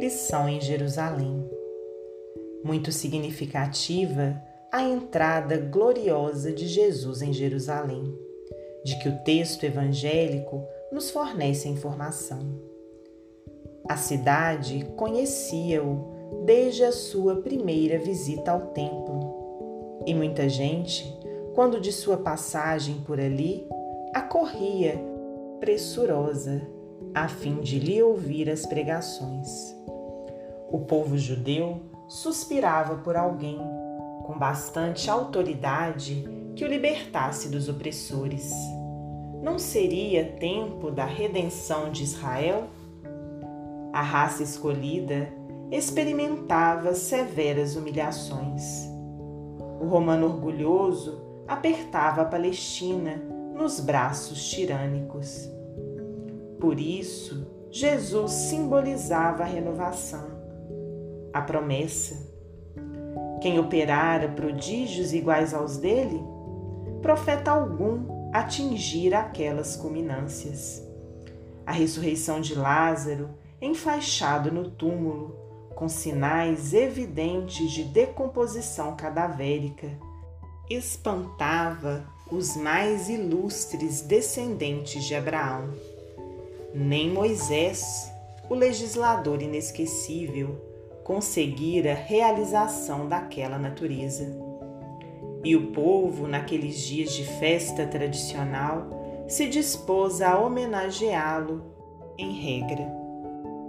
lição em Jerusalém. Muito significativa a entrada gloriosa de Jesus em Jerusalém, de que o texto evangélico nos fornece a informação. A cidade conhecia-o desde a sua primeira visita ao templo, e muita gente, quando de sua passagem por ali, acorria pressurosa a fim de lhe ouvir as pregações. O povo judeu suspirava por alguém com bastante autoridade que o libertasse dos opressores. Não seria tempo da redenção de Israel? A raça escolhida experimentava severas humilhações. O romano orgulhoso apertava a Palestina nos braços tirânicos. Por isso, Jesus simbolizava a renovação, a promessa. Quem operara prodígios iguais aos dele, profeta algum atingira aquelas culminâncias. A ressurreição de Lázaro, enfaixado no túmulo, com sinais evidentes de decomposição cadavérica, espantava os mais ilustres descendentes de Abraão. Nem Moisés, o legislador inesquecível, conseguira realização daquela natureza. E o povo, naqueles dias de festa tradicional, se dispôs a homenageá-lo em regra.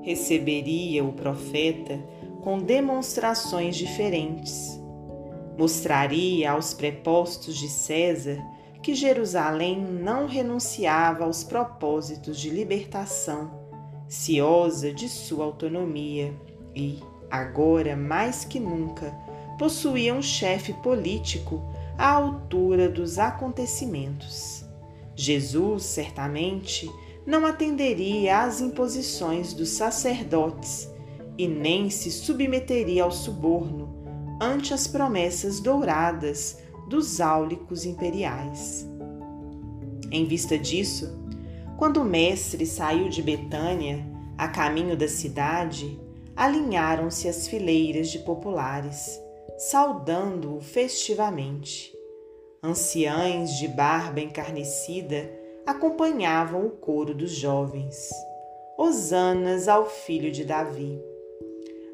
Receberia o profeta com demonstrações diferentes. Mostraria aos prepostos de César que Jerusalém não renunciava aos propósitos de libertação, ciosa de sua autonomia e, agora mais que nunca, possuía um chefe político à altura dos acontecimentos. Jesus, certamente, não atenderia às imposições dos sacerdotes e nem se submeteria ao suborno ante as promessas douradas dos áulicos imperiais. Em vista disso, quando o mestre saiu de Betânia, a caminho da cidade, alinharam-se as fileiras de populares, saudando-o festivamente. Anciães de barba encarnecida acompanhavam o coro dos jovens. Hosanas ao filho de Davi.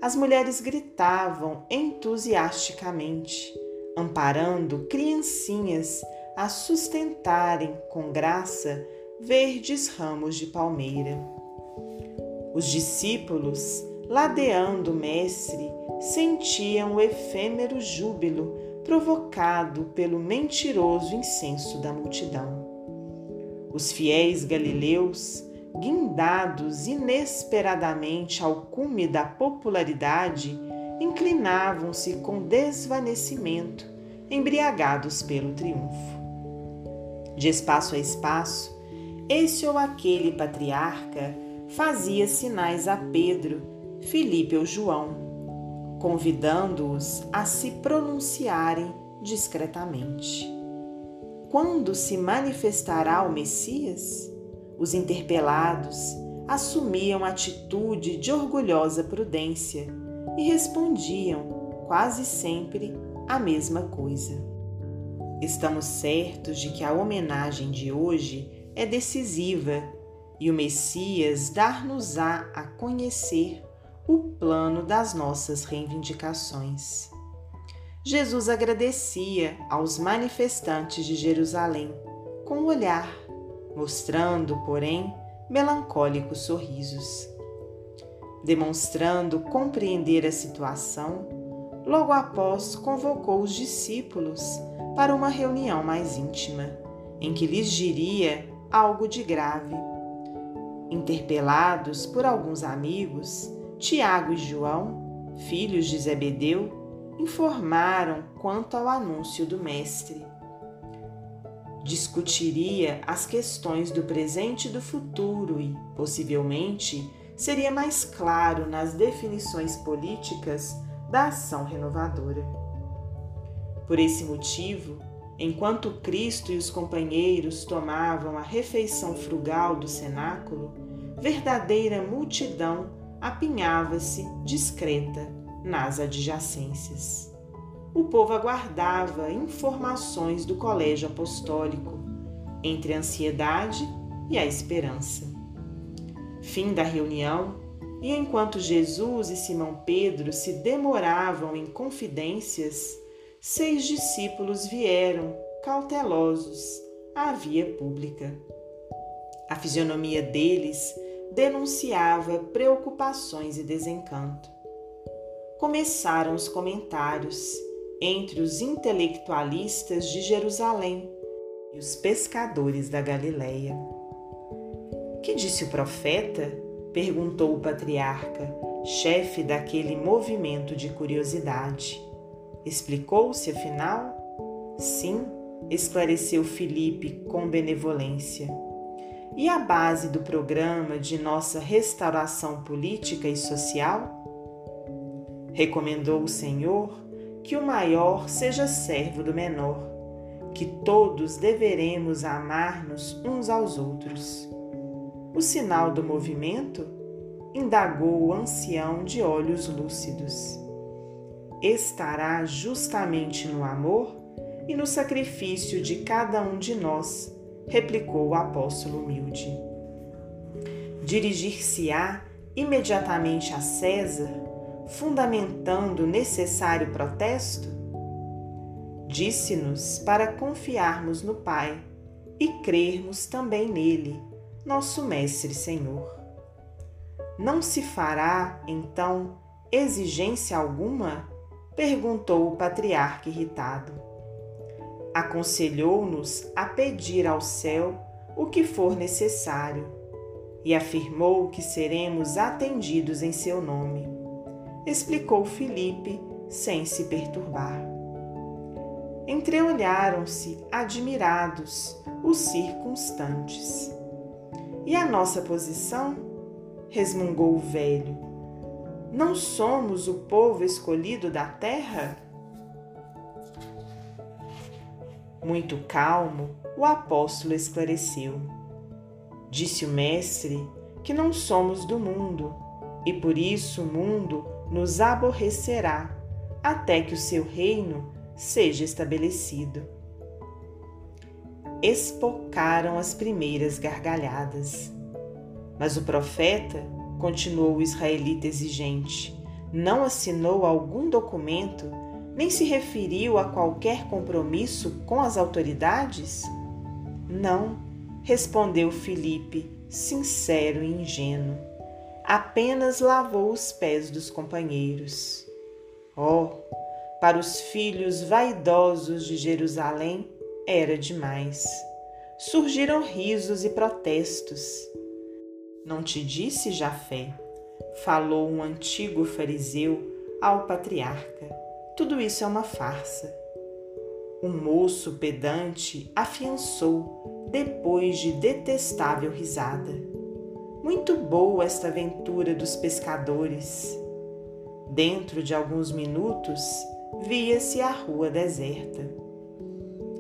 As mulheres gritavam entusiasticamente amparando criancinhas a sustentarem com graça verdes ramos de palmeira. Os discípulos, ladeando o Mestre, sentiam o efêmero júbilo provocado pelo mentiroso incenso da multidão. Os fiéis galileus, guindados inesperadamente ao cume da popularidade, inclinavam-se com desvanecimento, embriagados pelo triunfo. De espaço a espaço, esse ou aquele patriarca fazia sinais a Pedro, Filipe ou João, convidando-os a se pronunciarem discretamente. Quando se manifestará o Messias? Os interpelados assumiam atitude de orgulhosa prudência e respondiam quase sempre a mesma coisa. Estamos certos de que a homenagem de hoje é decisiva e o Messias dar-nos-á a conhecer o plano das nossas reivindicações. Jesus agradecia aos manifestantes de Jerusalém com o olhar, mostrando, porém, melancólicos sorrisos demonstrando compreender a situação, logo após convocou os discípulos para uma reunião mais íntima, em que lhes diria algo de grave. Interpelados por alguns amigos, Tiago e João, filhos de Zebedeu, informaram quanto ao anúncio do Mestre. Discutiria as questões do presente e do futuro e, possivelmente, seria mais claro nas definições políticas da ação renovadora. Por esse motivo, enquanto Cristo e os companheiros tomavam a refeição frugal do cenáculo, verdadeira multidão apinhava-se discreta nas adjacências. O povo aguardava informações do colégio apostólico entre a ansiedade e a esperança. Fim da reunião, e enquanto Jesus e Simão Pedro se demoravam em confidências, seis discípulos vieram, cautelosos, à via pública. A fisionomia deles denunciava preocupações e desencanto. Começaram os comentários entre os intelectualistas de Jerusalém e os pescadores da Galileia. Que disse o profeta? perguntou o patriarca, chefe daquele movimento de curiosidade. Explicou-se afinal? Sim, esclareceu Felipe com benevolência. E a base do programa de nossa restauração política e social? Recomendou o Senhor que o maior seja servo do menor, que todos deveremos amar-nos uns aos outros. O sinal do movimento? indagou o ancião de olhos lúcidos. Estará justamente no amor e no sacrifício de cada um de nós, replicou o apóstolo humilde. Dirigir-se-á imediatamente a César, fundamentando o necessário protesto? Disse-nos para confiarmos no Pai e crermos também nele, nosso Mestre Senhor. Não se fará, então, exigência alguma? perguntou o patriarca irritado aconselhou-nos a pedir ao céu o que for necessário e afirmou que seremos atendidos em seu nome. Explicou Filipe sem se perturbar. Entreolharam-se admirados os circunstantes. E a nossa posição? resmungou o velho. Não somos o povo escolhido da terra? Muito calmo, o apóstolo esclareceu. Disse o Mestre que não somos do mundo e por isso o mundo nos aborrecerá até que o seu reino seja estabelecido. Espocaram as primeiras gargalhadas. Mas o profeta, continuou o israelita exigente, não assinou algum documento nem se referiu a qualquer compromisso com as autoridades? Não, respondeu Felipe, sincero e ingênuo. Apenas lavou os pés dos companheiros. Oh, para os filhos vaidosos de Jerusalém era demais. Surgiram risos e protestos. Não te disse, Jafé? Falou um antigo fariseu ao patriarca tudo isso é uma farsa. Um moço pedante afiançou depois de detestável risada. Muito boa esta aventura dos pescadores. Dentro de alguns minutos, via-se a rua deserta.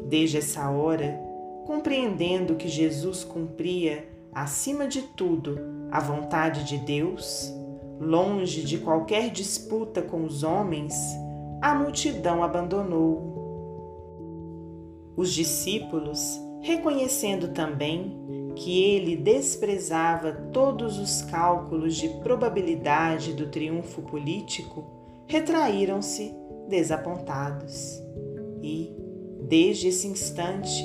Desde essa hora, compreendendo que Jesus cumpria, acima de tudo, a vontade de Deus, longe de qualquer disputa com os homens, a multidão abandonou. Os discípulos, reconhecendo também que ele desprezava todos os cálculos de probabilidade do triunfo político, retraíram-se desapontados. E, desde esse instante,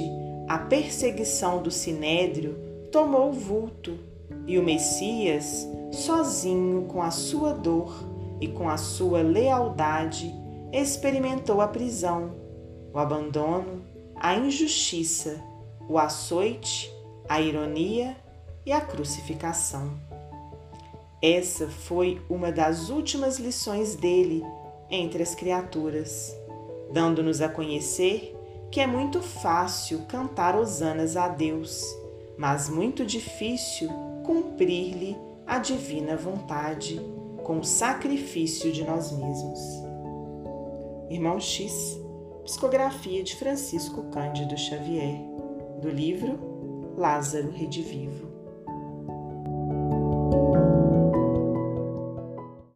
a perseguição do sinédrio tomou vulto e o Messias, sozinho com a sua dor e com a sua lealdade, experimentou a prisão, o abandono, a injustiça, o açoite, a ironia e a crucificação. Essa foi uma das últimas lições dele entre as criaturas, dando-nos a conhecer que é muito fácil cantar hosanas a Deus, mas muito difícil cumprir-lhe a divina vontade com o sacrifício de nós mesmos. Irmão X, psicografia de Francisco Cândido Xavier, do livro Lázaro Redivivo.